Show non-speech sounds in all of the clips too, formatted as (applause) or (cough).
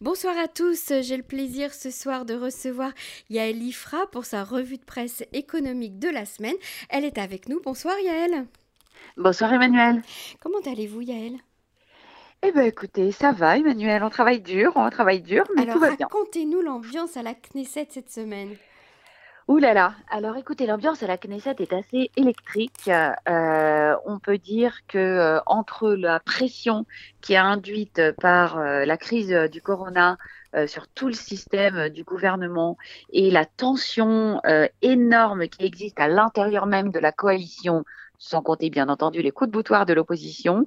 Bonsoir à tous, j'ai le plaisir ce soir de recevoir Yaël Ifra pour sa revue de presse économique de la semaine. Elle est avec nous. Bonsoir Yaël. Bonsoir Emmanuel. Comment allez-vous Yaël? Eh bien écoutez, ça va Emmanuel, on travaille dur, on travaille dur, mais Alors, tout va bien. racontez-nous l'ambiance à la Knesset cette semaine. Ouh là là, alors écoutez, l'ambiance à la Knesset est assez électrique. Euh, on peut dire que euh, entre la pression qui est induite par euh, la crise du corona sur tout le système du gouvernement et la tension énorme qui existe à l'intérieur même de la coalition sans compter bien entendu les coups de boutoir de l'opposition.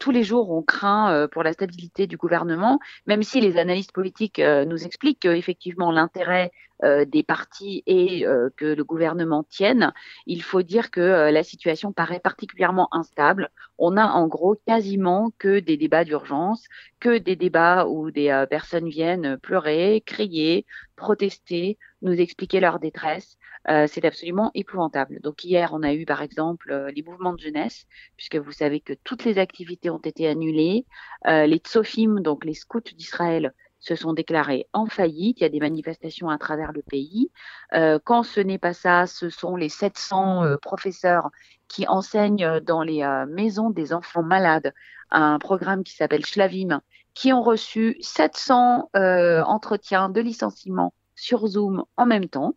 Tous les jours, on craint pour la stabilité du gouvernement, même si les analystes politiques nous expliquent qu'effectivement l'intérêt des partis est euh, que le gouvernement tienne. Il faut dire que euh, la situation paraît particulièrement instable. On a en gros quasiment que des débats d'urgence, que des débats où des euh, personnes viennent pleurer, crier, protester, nous expliquer leur détresse. Euh, c'est absolument épouvantable. Donc hier, on a eu par exemple euh, les mouvements de jeunesse, puisque vous savez que toutes les activités ont été annulées. Euh, les tsofim, donc les scouts d'Israël, se sont déclarés en faillite. Il y a des manifestations à travers le pays. Euh, quand ce n'est pas ça, ce sont les 700 euh, professeurs qui enseignent dans les euh, maisons des enfants malades un programme qui s'appelle Shlavim, qui ont reçu 700 euh, entretiens de licenciement sur Zoom en même temps.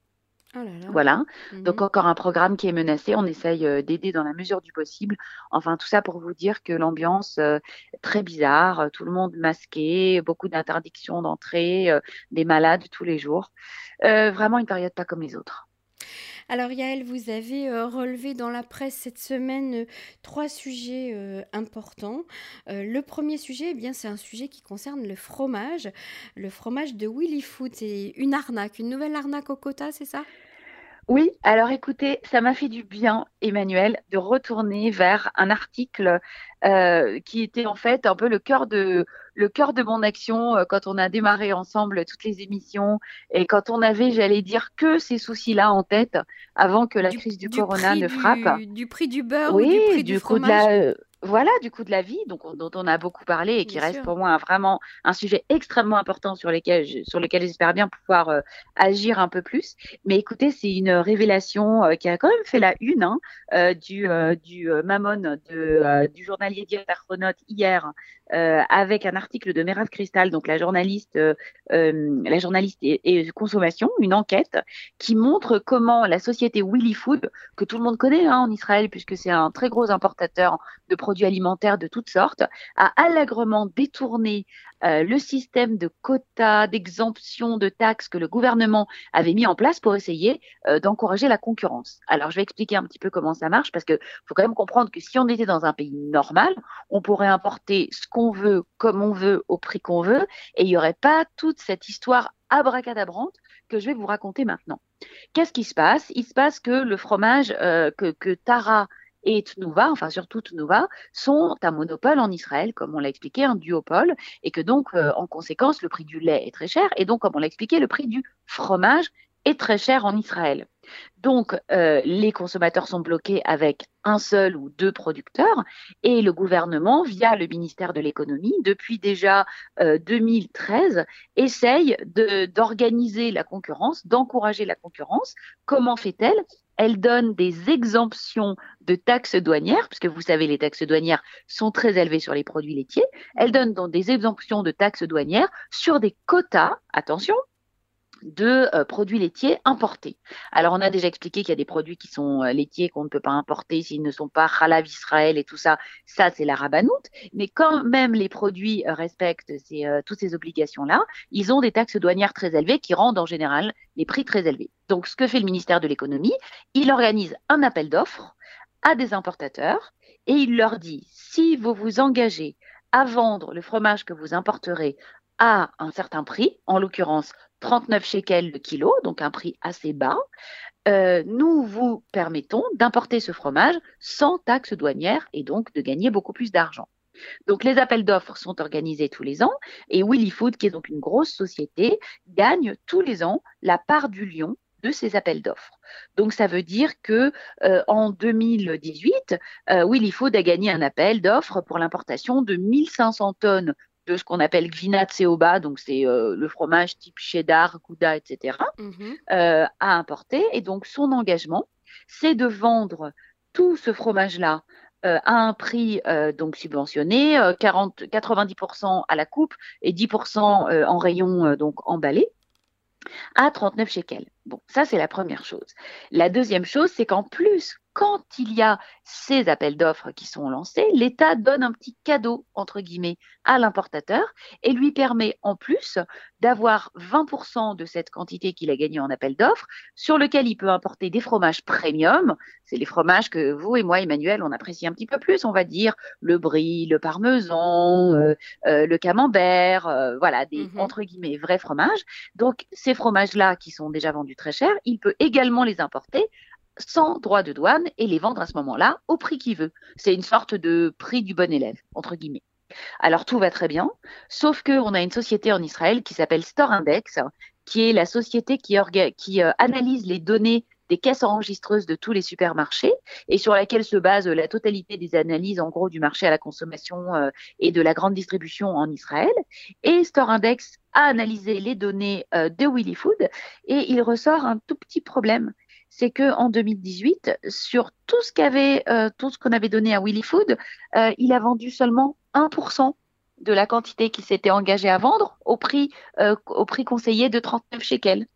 Oh là là. Voilà. Donc encore un programme qui est menacé. On essaye euh, d'aider dans la mesure du possible. Enfin, tout ça pour vous dire que l'ambiance euh, est très bizarre. euh, Tout le monde masqué, beaucoup d'interdictions d'entrée, euh, des malades tous les jours. Vraiment une période pas comme les autres. Alors Yaël, vous avez euh, relevé dans la presse cette semaine euh, trois sujets euh, importants. Le premier sujet, eh bien, c'est un sujet qui concerne le fromage. Le fromage de Willy Food, c'est une arnaque, une nouvelle arnaque au quota, c'est ça? Oui, alors écoutez, ça m'a fait du bien, Emmanuel, de retourner vers un article euh, qui était en fait un peu le cœur de le cœur de mon action euh, quand on a démarré ensemble toutes les émissions et quand on avait, j'allais dire, que ces soucis-là en tête avant que la Du, crise du du corona prix ne frappe. du, du prix du beurre ou du Oui, prix du du coup de fromage? la, voilà, du coup de la vie, donc on- dont on a beaucoup parlé et qui Bien reste sûr. pour moi un- vraiment un sujet extrêmement important sur lesquels, je- sur lequel j'espère bien pouvoir euh, agir un peu plus. Mais écoutez, c'est une révélation euh, qui a quand même fait la une hein, euh, du euh, du euh, Mammon de euh, du journalier Diane Chronote hier euh, avec un article de Merav Cristal, donc la journaliste euh, euh, la journaliste et, et consommation, une enquête qui montre comment la société Willy Food que tout le monde connaît hein, en Israël, puisque c'est un très gros importateur de produits alimentaires de toutes sortes, a allègrement détourné euh, le système de quotas, d'exemption de taxes que le gouvernement avait mis en place pour essayer euh, d'encourager la concurrence. Alors, je vais expliquer un petit peu comment ça marche, parce que faut quand même comprendre que si on était dans un pays normal, on pourrait importer ce qu'on veut, comme on veut, au prix qu'on veut, et il n'y aurait pas toute cette histoire abracadabrante que je vais vous raconter maintenant. Qu'est-ce qui se passe? Il se passe que le fromage euh, que Tara et Tnuva, enfin surtout Tnuva, sont un monopole en Israël, comme on l'a expliqué, un duopole, et que donc, euh, en conséquence, le prix du lait est très cher, et donc, comme on l'a expliqué, le prix du fromage est très cher en Israël. Donc, euh, les consommateurs sont bloqués avec un seul ou deux producteurs, et le gouvernement, via le ministère de l'économie, depuis déjà euh, 2013, essaye de- d'organiser la concurrence, d'encourager la concurrence. Comment fait-elle? Elle donne des exemptions de taxes douanières, puisque vous savez, les taxes douanières sont très élevées sur les produits laitiers. Elle donne donc des exemptions de taxes douanières sur des quotas, attention, de euh, produits laitiers importés. Alors, on a déjà expliqué qu'il y a des produits qui sont euh, laitiers qu'on ne peut pas importer s'ils ne sont pas Halav Israël et tout ça. Ça, c'est la rabanoute. Mais quand même les produits euh, respectent toutes ces obligations-là, ils ont des taxes douanières très élevées qui rendent en général les prix très élevés. Donc, ce que fait le ministère de l'économie, il organise un appel d'offres à des importateurs et il leur dit si vous vous engagez à vendre le fromage que vous importerez à un certain prix, en l'occurrence 39 shekels le kilo, donc un prix assez bas, euh, nous vous permettons d'importer ce fromage sans taxe douanière et donc de gagner beaucoup plus d'argent. Donc les appels d'offres sont organisés tous les ans et Willy Food, qui est donc une grosse société, gagne tous les ans la part du lion de ces appels d'offres. Donc ça veut dire que euh, en 2018, euh, Willy Food a gagné un appel d'offres pour l'importation de 1500 tonnes de ce qu'on appelle Gvina Tseoba, donc c'est le fromage type cheddar, gouda, etc., mhm. à importer. Et donc son engagement, c'est de vendre tout ce fromage-là à un prix donc subventionné, 40, 90% à la coupe et 10% en rayon donc emballé à 39 shekels. Bon, ça c'est la première chose. La deuxième chose, c'est qu'en plus, quand il y a ces appels d'offres qui sont lancés, l'État donne un petit cadeau, entre guillemets, à l'importateur et lui permet en plus d'avoir 20% de cette quantité qu'il a gagnée en appel d'offres, sur lequel il peut importer des fromages premium. C'est les fromages que vous et moi, Emmanuel, on apprécie un petit peu plus, on va dire, le brie, le parmesan, euh, euh, le camembert, euh, voilà, des, mhm. entre guillemets, vrais fromages. Donc, ces fromages-là qui sont déjà vendus très cher, il peut également les importer sans droit de douane et les vendre à ce moment-là au prix qu'il veut. C'est une sorte de prix du bon élève, entre guillemets. Alors tout va très bien, sauf qu'on a une société en Israël qui s'appelle Store Index, qui est la société qui, euh, analyse les données des caisses enregistreuses de tous les supermarchés et sur laquelle se base la totalité des analyses en gros du marché à la consommation euh, et de la grande distribution en Israël. Et Store Index a analysé les données euh, de Willy Food et il ressort un tout petit problème. C'est que en 2018, sur tout ce qu'avait, euh, tout ce qu'on avait donné à Willy Food, il a vendu seulement 1% de la quantité qui s'était engagé à vendre au prix, prix conseillé de 39 shekels.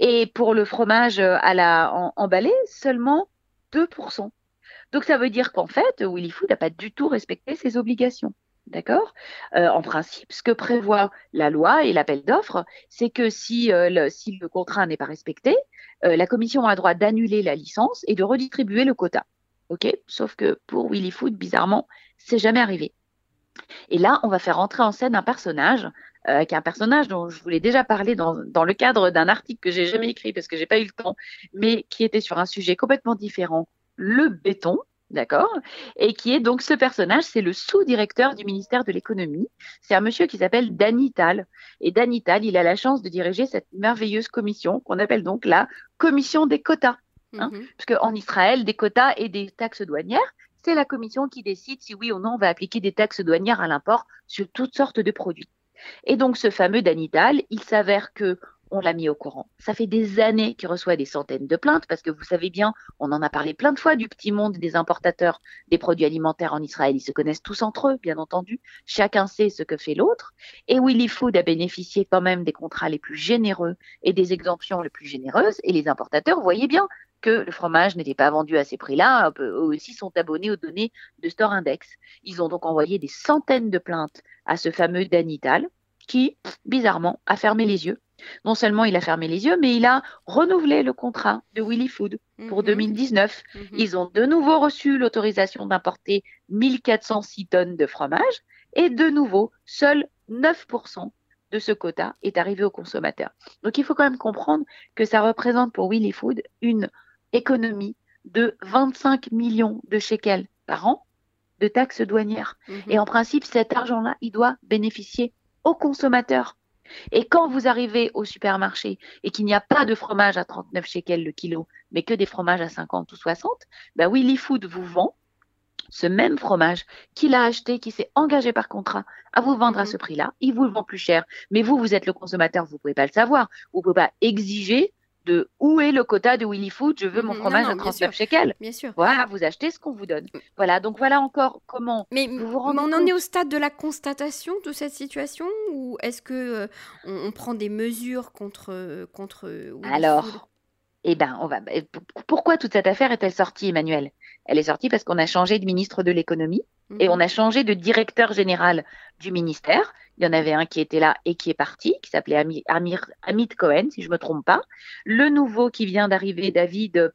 Et pour le fromage euh, à la emballé, seulement 2%. Donc ça veut dire qu'en fait, Willy Food n'a pas du tout respecté ses obligations. D'accord? Euh, En principe, ce que prévoit la loi et l'appel d'offres, c'est que si, euh, le, contrat n'est pas respecté, la commission a le droit d'annuler la licence et de redistribuer le quota. OK? Sauf que pour Willy Food, bizarrement, c'est jamais arrivé. Et là, on va faire entrer en scène un personnage euh, qui est un personnage dont je voulais déjà parler dans, dans le cadre d'un article que j'ai jamais écrit parce que j'ai pas eu le temps, mais qui était sur un sujet complètement différent, le béton. D'accord Et qui est donc ce personnage, c'est le sous-directeur du ministère de l'économie. C'est un monsieur qui s'appelle Danny Tal. Et Danny Tal, il a la chance de diriger cette merveilleuse commission qu'on appelle donc la commission des quotas. Hein mhm. Parce qu'en Israël, des quotas et des taxes douanières, c'est la commission qui décide si oui ou non on va appliquer des taxes douanières à l'import sur toutes sortes de produits. Et donc, ce fameux Danital, il s'avère que on l'a mis au courant. Ça fait des années qu'il reçoit des centaines de plaintes parce que vous savez bien, on en a parlé plein de fois du petit monde des importateurs des produits alimentaires en Israël. Ils se connaissent tous entre eux, bien entendu. Chacun sait ce que fait l'autre. Et Willy Food a bénéficié quand même des contrats les plus généreux et des exemptions les plus généreuses. Et les importateurs, voyez bien que le fromage n'était pas vendu à ces prix-là. Eux aussi sont abonnés aux données de Store Index. Ils ont donc envoyé des centaines de plaintes à ce fameux Danital qui, bizarrement, a fermé les yeux. Non seulement il a fermé les yeux, mais il a renouvelé le contrat de Willy Food pour 2019. Mhm. Mhm. Ils ont de nouveau reçu l'autorisation d'importer 1406 tonnes de fromage et de nouveau, seuls 9% de ce quota est arrivé aux consommateurs. Donc il faut quand même comprendre que ça représente pour Willy Food une économie de 25 millions de shekels par an de taxes douanières. Mhm. Et en principe, cet argent-là, il doit bénéficier aux consommateurs. Et quand vous arrivez au supermarché et qu'il n'y a pas de fromage à 39 shekels le kilo, mais que des fromages à 50 ou 60, bah Willy Food vous vend ce même fromage qu'il a acheté, qui s'est engagé par contrat à vous vendre à mhm. ce prix-là, il vous le vend plus cher. Mais vous, vous êtes le consommateur, vous ne pouvez pas le savoir. Vous ne pouvez pas exiger de où est le quota de Willy Food, je veux mon mm, fromage à 39 shekels. Bien sûr. Voilà, vous achetez ce qu'on vous donne. Mm. Voilà, donc voilà encore comment mais, vous vous rendez on en est au stade de la constatation de cette situation ou est-ce que euh, on, prend des mesures contre contre Willy Alors, eh ben, on va. Pourquoi toute cette affaire est-elle sortie, Emmanuel? Elle est sortie parce qu'on a changé de ministre de l'économie et mhm. on a changé de directeur général du ministère. Il y en avait un qui était là et qui est parti, qui s'appelait Amir, Amit Cohen, si je ne me trompe pas. Le nouveau qui vient d'arriver, David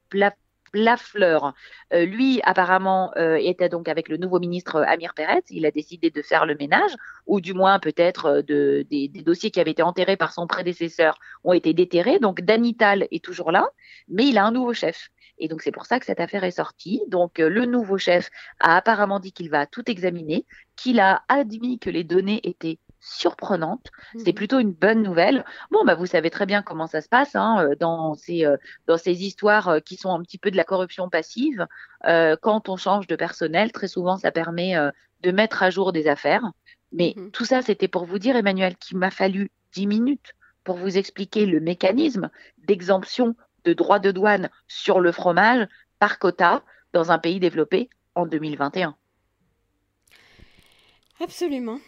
Lafleur, euh, lui, apparemment, euh, était donc avec le nouveau ministre Amir Peretz. Il a décidé de faire le ménage, ou du moins peut-être euh, de, des, dossiers qui avaient été enterrés par son prédécesseur ont été déterrés. Donc Danital est toujours là, mais il a un nouveau chef. Et donc c'est pour ça que cette affaire est sortie. Donc le nouveau chef a apparemment dit qu'il va tout examiner, qu'il a admis que les données étaient surprenante. C'est mhm. plutôt une bonne nouvelle. Bon, bah, vous savez très bien comment ça se passe hein, euh, dans, ces, euh, dans ces histoires euh, qui sont un petit peu de la corruption passive. quand on change de personnel, très souvent, ça permet de mettre à jour des affaires. Mais mmh tout ça, c'était pour vous dire, Emmanuel, qu'il m'a fallu 10 minutes pour vous expliquer le mécanisme d'exemption de droits de douane sur le fromage par quota dans un pays développé en 2021. Absolument.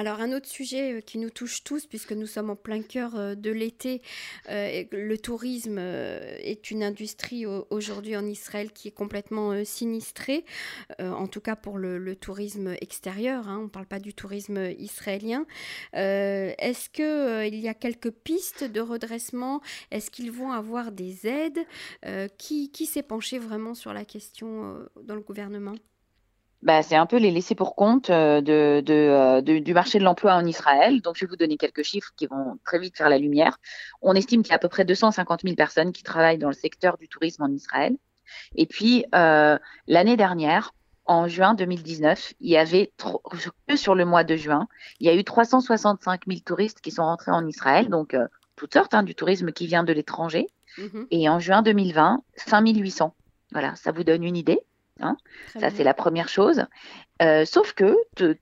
Alors un autre sujet euh, qui nous touche tous, puisque nous sommes en plein cœur euh, de l'été, euh, le tourisme est une industrie aujourd'hui en Israël qui est complètement sinistrée, en tout cas pour le, tourisme extérieur, hein, on ne parle pas du tourisme israélien. Est-ce qu'il y a quelques pistes de redressement? Est-ce qu'ils vont avoir des aides? Qui, qui s'est penché vraiment sur la question dans le gouvernement? Bah, c'est un peu les laissés pour compte euh, de, euh, de, du marché de l'emploi en Israël. Donc, je vais vous donner quelques chiffres qui vont très vite faire la lumière. On estime qu'il y a à peu près 250 000 personnes qui travaillent dans le secteur du tourisme en Israël. Et puis, euh, l'année dernière, en juin 2019, il y avait, que sur le mois de juin, il y a eu 365 000 touristes qui sont rentrés en Israël, donc toutes sortes, hein, du tourisme qui vient de l'étranger. Mmh Et en juin 2020, 5 800. Voilà, ça vous donne une idée. Hein. Ça, c'est la première chose. Euh, sauf que,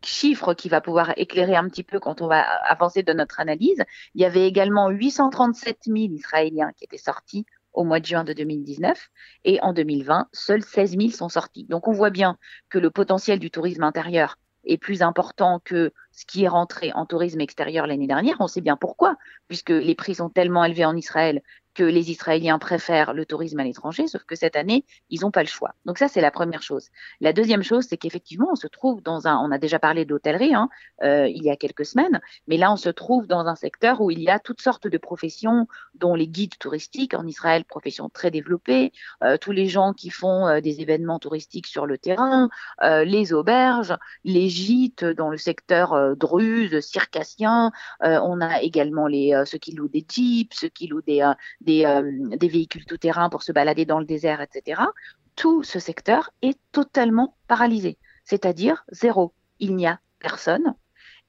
chiffre qui va pouvoir éclairer un petit peu quand on va avancer de notre analyse, il y avait également 837 000 Israéliens qui étaient sortis au mois de juin de 2019 et en 2020, seuls 16 000 sont sortis. Donc on voit bien que le potentiel du tourisme intérieur est plus important que ce qui est rentré en tourisme extérieur l'année dernière. On sait bien pourquoi, puisque les prix sont tellement élevés en Israël que les Israéliens préfèrent le tourisme à l'étranger, sauf que cette année, ils n'ont pas le choix. Donc ça, c'est la première chose. La deuxième chose, c'est qu'effectivement, on se trouve dans un, on a déjà parlé d'hôtellerie hein, euh, il y a quelques semaines, mais là, on se trouve dans un secteur où il y a toutes sortes de professions, dont les guides touristiques en Israël, profession très développée, euh, tous les gens qui font euh, des événements touristiques sur le terrain, les auberges, les gîtes dans le secteur druze, circassien. on a également les ceux qui louent des jeeps, ceux qui louent des euh, des, véhicules tout-terrain pour se balader dans le désert, etc. Tout ce secteur est totalement paralysé, c'est-à-dire zéro. Il n'y a personne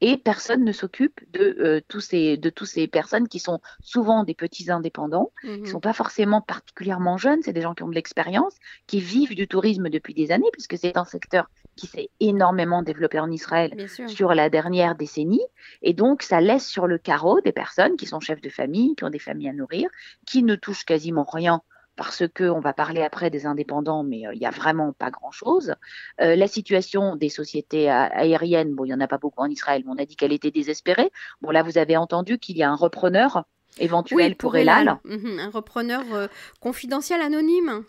et personne ne s'occupe de, euh, tous ces, de tous ces personnes qui sont souvent des petits indépendants, qui ne mmh sont pas forcément particulièrement jeunes, c'est des gens qui ont de l'expérience, qui vivent du tourisme depuis des années, puisque c'est un secteur qui s'est énormément développé en Israël sur la dernière décennie. Et donc, ça laisse sur le carreau des personnes qui sont chefs de famille, qui ont des familles à nourrir, qui ne touchent quasiment rien parce que on va parler après des indépendants, mais euh, il n'y a vraiment pas grand-chose. Euh, la situation des sociétés aériennes, bon, il n'y en a pas beaucoup en Israël, mais on a dit qu'elle était désespérée. Bon, là, vous avez entendu qu'il y a un repreneur éventuel pour, Elal. Mhm, un repreneur euh, confidentiel anonyme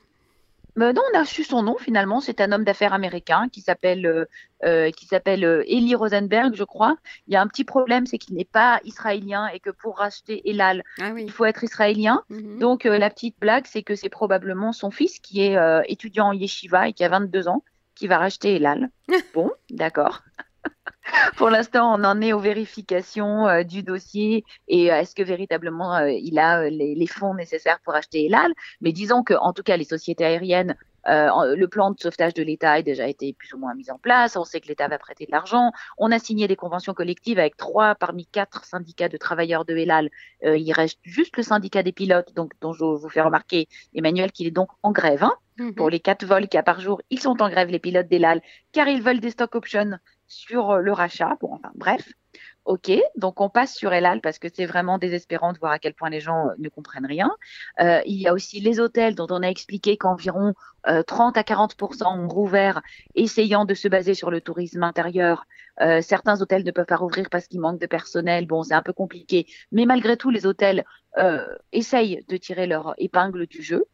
non, on a su son nom finalement. C'est un homme d'affaires américain qui s'appelle euh, euh, qui s'appelle euh, Eli Rosenberg, je crois. Il y a un petit problème, c'est qu'il n'est pas israélien et que pour racheter Elal, ah il faut être israélien. Mhm. Donc la petite blague, c'est que c'est probablement son fils qui est étudiant en yeshiva et qui a 22 ans qui va racheter Elal. (laughs) bon, d'accord. Pour l'instant, on en est aux vérifications euh, du dossier et euh, est-ce que véritablement euh, il a les, fonds nécessaires pour acheter Elal. Mais disons que, en tout cas, les sociétés aériennes, le plan de sauvetage de l'État a déjà été plus ou moins mis en place. On sait que l'État va prêter de l'argent. On a signé des conventions collectives avec trois parmi quatre syndicats de travailleurs de Elal. il reste juste le syndicat des pilotes, donc dont je vous fais remarquer, Emmanuel, qu'il est donc en grève. Hein. Mmh pour les quatre vols qu'il y a par jour, ils sont en grève, les pilotes d'Elal, car ils veulent des stock options sur euh, le rachat. Bon, enfin, bref. Ok, donc on passe sur Elal parce que c'est vraiment désespérant de voir à quel point les gens euh, ne comprennent rien. Euh, il y a aussi les hôtels dont on a expliqué qu'environ 30 à 40 ont rouvert, essayant de se baser sur le tourisme intérieur. certains hôtels ne peuvent pas rouvrir parce qu'il manque de personnel. Bon, c'est un peu compliqué, mais malgré tout, les hôtels essayent de tirer leur épingle du jeu.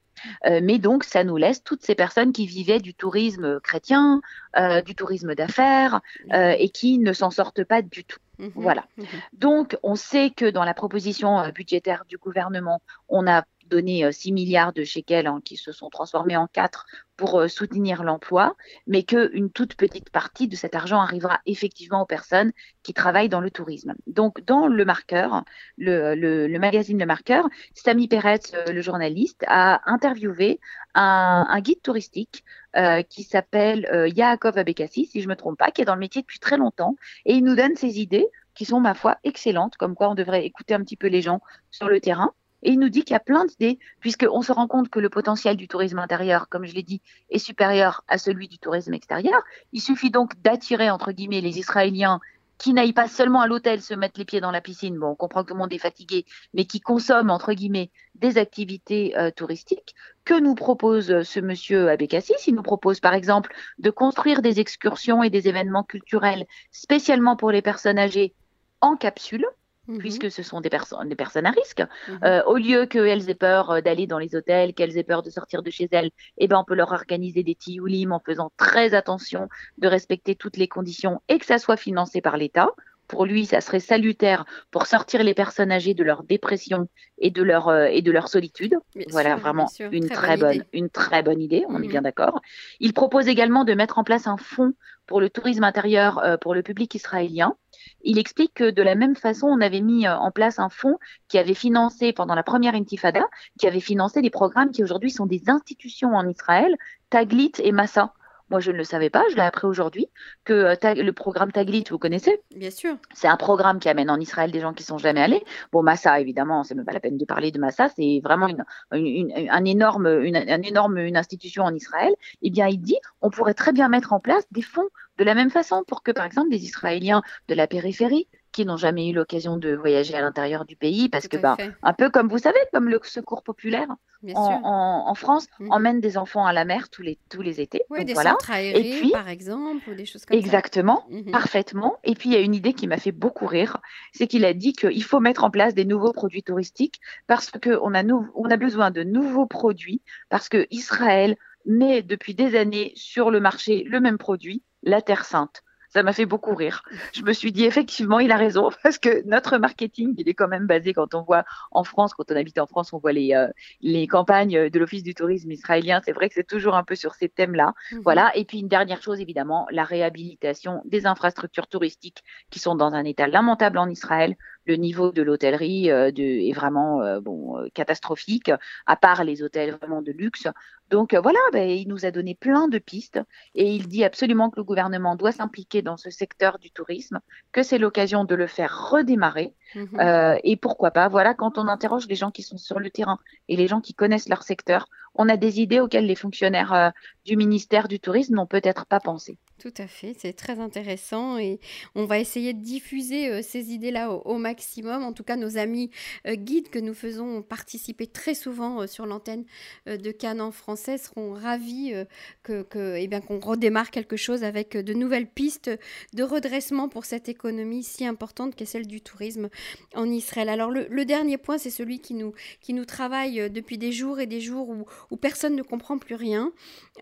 Euh, mais donc, ça nous laisse toutes ces personnes qui vivaient du tourisme chrétien, euh, du tourisme d'affaires, euh, et qui ne s'en sortent pas du tout. Mhm. Voilà. Mhm. Donc, on sait que dans la proposition budgétaire du gouvernement, on a donné 6 milliards de shekels qui se sont transformés en 4 pour euh, soutenir l'emploi, mais qu'une toute petite partie de cet argent arrivera effectivement aux personnes qui travaillent dans le tourisme. Donc, dans le marqueur, le, magazine Le Marqueur, Samy Peretz, euh, le journaliste, a interviewé un, guide touristique euh, qui s'appelle Yaakov Abekassi, si je ne me trompe pas, qui est dans le métier depuis très longtemps, et il nous donne ses idées qui sont, ma foi, excellentes, comme quoi on devrait écouter un petit peu les gens sur le terrain. Et il nous dit qu'il y a plein d'idées, puisqu'on se rend compte que le potentiel du tourisme intérieur, comme je l'ai dit, est supérieur à celui du tourisme extérieur. Il suffit donc d'attirer, entre guillemets, les Israéliens qui n'aillent pas seulement à l'hôtel se mettre les pieds dans la piscine, bon, on comprend que tout le monde est fatigué, mais qui consomment, entre guillemets, des activités euh, touristiques. Que nous propose euh, ce monsieur Abécassis? Il nous propose, par exemple, de construire des excursions et des événements culturels spécialement pour les personnes âgées en capsule. Mmh puisque ce sont des, personnes, des personnes à risque. Mmh euh, au lieu qu'elles aient peur euh, d'aller dans les hôtels, qu'elles aient peur de sortir de chez elles, eh ben, on peut leur organiser des tioulim en faisant très attention de respecter toutes les conditions et que ça soit financé par l'État pour lui, ça serait salutaire pour sortir les personnes âgées de leur dépression et de leur euh, et de leur solitude. voilà, vraiment une très, bonne, une très bonne idée. On est mmh bien d'accord. Il propose également de mettre en place un fonds pour le tourisme intérieur euh, pour le public israélien. Il explique que de la même façon, on avait mis euh, en place un fonds qui avait financé pendant la première intifada, qui avait financé des programmes qui aujourd'hui sont des institutions en Israël, Taglit et Massa. Moi, je ne le savais pas, je l'ai appris aujourd'hui, que euh, le programme Taglit, vous connaissez? Bien sûr. C'est un programme qui amène en Israël des gens qui sont jamais allés. Bon, Massa, évidemment, c'est même pas la peine de parler de Massa, c'est vraiment une, une, un énorme, une, un énorme, une institution en Israël. Eh bien, il dit, on pourrait très bien mettre en place des fonds de la même façon pour que, par exemple, des Israéliens de la périphérie qui n'ont jamais eu l'occasion de voyager à l'intérieur du pays, parce que, bah, un peu comme vous savez, comme le secours populaire en, France, mmh. emmène des enfants à la mer tous les, tous les étés. Oui, des voilà. centres aérés, Et puis, par exemple, ou des choses comme exactement, ça. Exactement, mmh parfaitement. Et puis, il y a une idée qui m'a fait beaucoup rire, c'est qu'il a dit qu'il faut mettre en place des nouveaux produits touristiques parce qu'on a, on a besoin de nouveaux produits, parce que Israël met depuis des années sur le marché le même produit, la Terre Sainte ça m'a fait beaucoup rire. Je me suis dit effectivement, il a raison (laughs) parce que notre marketing, il est quand même basé quand on voit en France, quand on habite en France, on voit les, euh, les campagnes de l'Office du tourisme israélien. C'est vrai que c'est toujours un peu sur ces thèmes-là. Mhm. Voilà. Et puis une dernière chose, évidemment, la réhabilitation des infrastructures touristiques qui sont dans un état lamentable en Israël le niveau de l'hôtellerie euh, est vraiment euh, bon, euh, catastrophique, à part les hôtels vraiment de luxe. Donc voilà, ben, il nous a donné plein de pistes et il dit absolument que le gouvernement doit s'impliquer dans ce secteur du tourisme, que c'est l'occasion de le faire redémarrer. Mhm. et pourquoi pas, voilà, quand on interroge les gens qui sont sur le terrain et les gens qui connaissent leur secteur, on a des idées auxquelles les fonctionnaires du ministère du Tourisme n'ont peut-être pas pensé. Tout à fait, c'est très intéressant et on va essayer de diffuser euh, ces idées-là au, maximum. En tout cas, nos amis euh, guides que nous faisons participer très souvent euh, sur l'antenne de Cannes en français seront ravis que, que eh bien qu'on redémarre quelque chose avec de nouvelles pistes de redressement pour cette économie si importante qu'est celle du tourisme en Israël. Alors le, dernier point, c'est celui qui nous, qui nous travaille depuis des jours et des jours où, où personne ne comprend plus rien,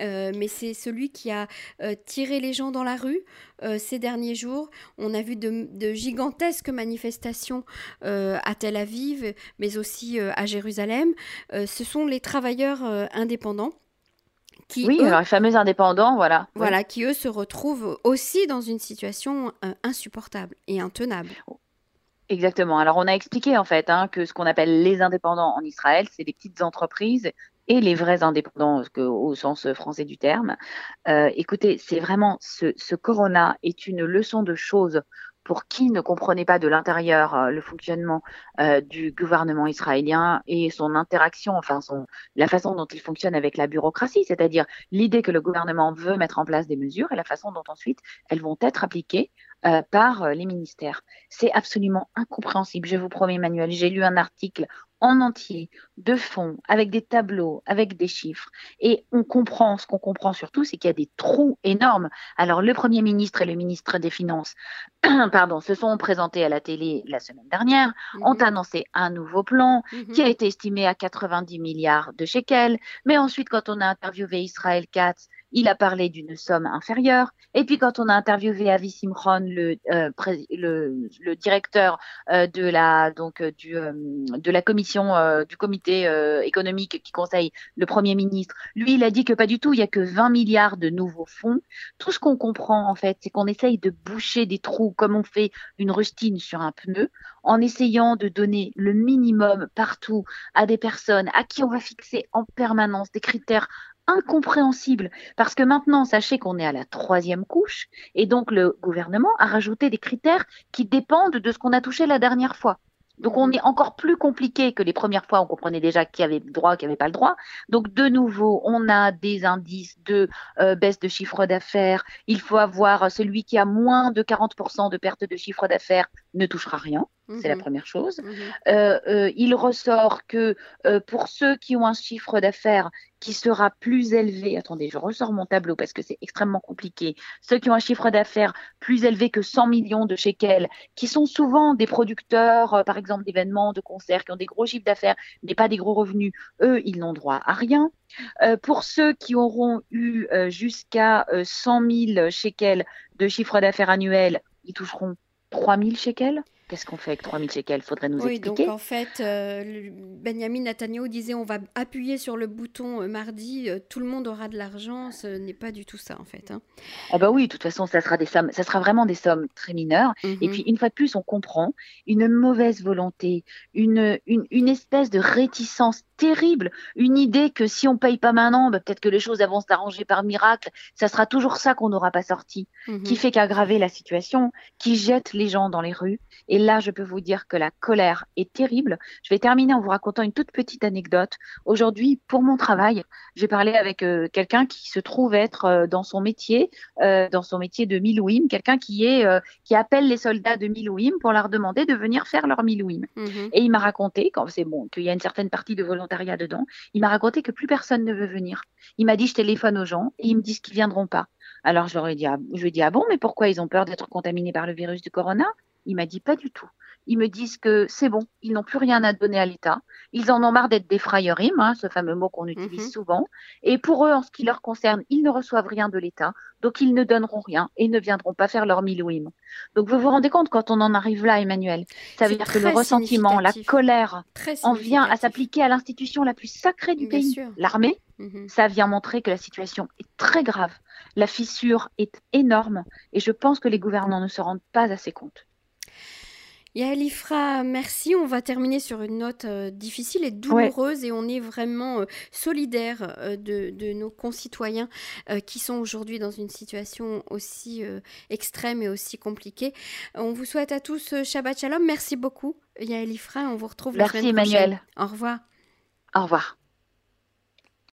mais c'est celui qui a tiré les gens dans la rue euh, ces derniers jours. On a vu de, gigantesques manifestations euh, à Tel Aviv, mais aussi euh, à Jérusalem. ce sont les travailleurs indépendants. Qui, oui, les fameux indépendants, voilà. Voilà, qui eux se retrouvent aussi dans une situation insupportable et intenable. Exactement. Alors on a expliqué en fait hein, que ce qu'on appelle les indépendants en Israël, c'est des petites entreprises et les vrais indépendants au sens français du terme. Euh, écoutez, c'est vraiment ce, corona est une leçon de choses pour qui ne comprenait pas de l'intérieur euh, le fonctionnement euh, du gouvernement israélien et son interaction, enfin son, la façon dont il fonctionne avec la bureaucratie, c'est-à-dire l'idée que le gouvernement veut mettre en place des mesures et la façon dont ensuite elles vont être appliquées euh, par les ministères. C'est absolument incompréhensible. Je vous promets, Emmanuel, j'ai lu un article en entier, de fond, avec des tableaux, avec des chiffres. Et on comprend, ce qu'on comprend surtout, c'est qu'il y a des trous énormes. Alors, le Premier ministre et le ministre des Finances, (clears throat) pardon, se sont présentés à la télé la semaine dernière, ont mhm. annoncé un nouveau plan mhm. qui a été estimé à 90 milliards de shekels. Mais ensuite, quand on a interviewé Israël Katz, il a parlé d'une somme inférieure. Et puis quand on a interviewé Avi Simron, le, euh, le, directeur euh, de la euh, du commission du comité économique qui conseille le premier ministre, lui il a dit que pas du tout, il y a que 20 milliards de nouveaux fonds. Tout ce qu'on comprend en fait, c'est qu'on essaye de boucher des trous comme on fait une rustine sur un pneu en essayant de donner le minimum partout à des personnes à qui on va fixer en permanence des critères incompréhensible parce que maintenant, sachez qu'on est à la troisième couche et donc le gouvernement a rajouté des critères qui dépendent de ce qu'on a touché la dernière fois. Donc on est encore plus compliqué que les premières fois, on comprenait déjà qui avait le droit, qui n'avait pas le droit. Donc de nouveau, on a des indices de euh, baisse de chiffre d'affaires. Il faut avoir celui qui a moins de 40% de perte de chiffre d'affaires ne touchera rien. C'est la mhm. première chose. Mhm. Euh, euh, il ressort que euh, pour ceux qui ont un chiffre d'affaires qui sera plus élevé, attendez, je ressors mon tableau parce que c'est extrêmement compliqué, ceux qui ont un chiffre d'affaires plus élevé que 100 millions de shekels, qui sont souvent des producteurs, par exemple, d'événements, de concerts, qui ont des gros chiffres d'affaires, mais pas des gros revenus, eux, ils n'ont droit à rien. pour ceux qui auront eu jusqu'à 100 000 shekels de chiffre d'affaires annuel, ils toucheront 3 000 shekels? Qu'est-ce qu'on fait avec 3000 shekels? Faudrait nous oui, expliquer. donc en fait, euh, Benjamin Netanyahu disait on va appuyer sur le bouton euh, mardi, euh, tout le monde aura de l'argent. Ce n'est pas du tout ça en fait. Hein. Ah bah oui, de toute façon, ça sera des sommes, ça sera vraiment des sommes très mineures. Et mhm. puis une fois de plus, on comprend une mauvaise volonté, une, une, une espèce de réticence terrible, une idée que si on paye pas maintenant, bah, peut-être que les choses vont s'arranger par miracle. Ça sera toujours ça qu'on n'aura pas sorti, mhm. qui fait qu'aggraver la situation, qui jette les gens dans les rues. Et là, je peux vous dire que la colère est terrible. Je vais terminer en vous racontant une toute petite anecdote. Aujourd'hui, pour mon travail, j'ai parlé avec euh, quelqu'un qui se trouve être euh, dans son métier, euh, dans son métier de Milouim, quelqu'un qui est qui appelle les soldats de Milouim pour leur demander de venir faire leur Milouim. Mhm. Et il m'a raconté, quand c'est bon, qu'il y a une certaine partie de il m'a raconté que plus personne ne veut venir. Il m'a dit je téléphone aux gens et ils me disent qu'ils viendront pas. Alors je leur ai dit, ah, je lui ai dit ah bon, mais pourquoi ils ont peur d'être contaminés par le virus du corona? Il m'a dit pas du tout. Ils me disent que c'est bon, ils n'ont plus rien à donner à l'État. Ils en ont marre d'être des frayerim, hein, ce fameux mot qu'on utilise mhm. souvent. Et pour eux, en ce qui leur concerne, ils ne reçoivent rien de l'État, donc ils ne donneront rien et ne viendront pas faire leur milouim. Donc vous vous rendez compte quand on en arrive là, Emmanuel? Ça veut dire que le ressentiment, la colère, en vient à s'appliquer à l'institution la plus sacrée du pays, l'armée. Mhm. Ça vient montrer que la situation est très grave. La fissure est énorme et je pense que les gouvernants ne se rendent pas assez compte. Yael Ifra, merci. On va terminer sur une note euh, difficile et douloureuse et on est vraiment euh, solidaire euh, de, nos concitoyens qui sont aujourd'hui dans une situation aussi extrême et aussi compliquée. On vous souhaite à tous Shabbat Shalom. Merci beaucoup Yael Ifra. On vous retrouve la merci, semaine prochaine. Au revoir. Au revoir.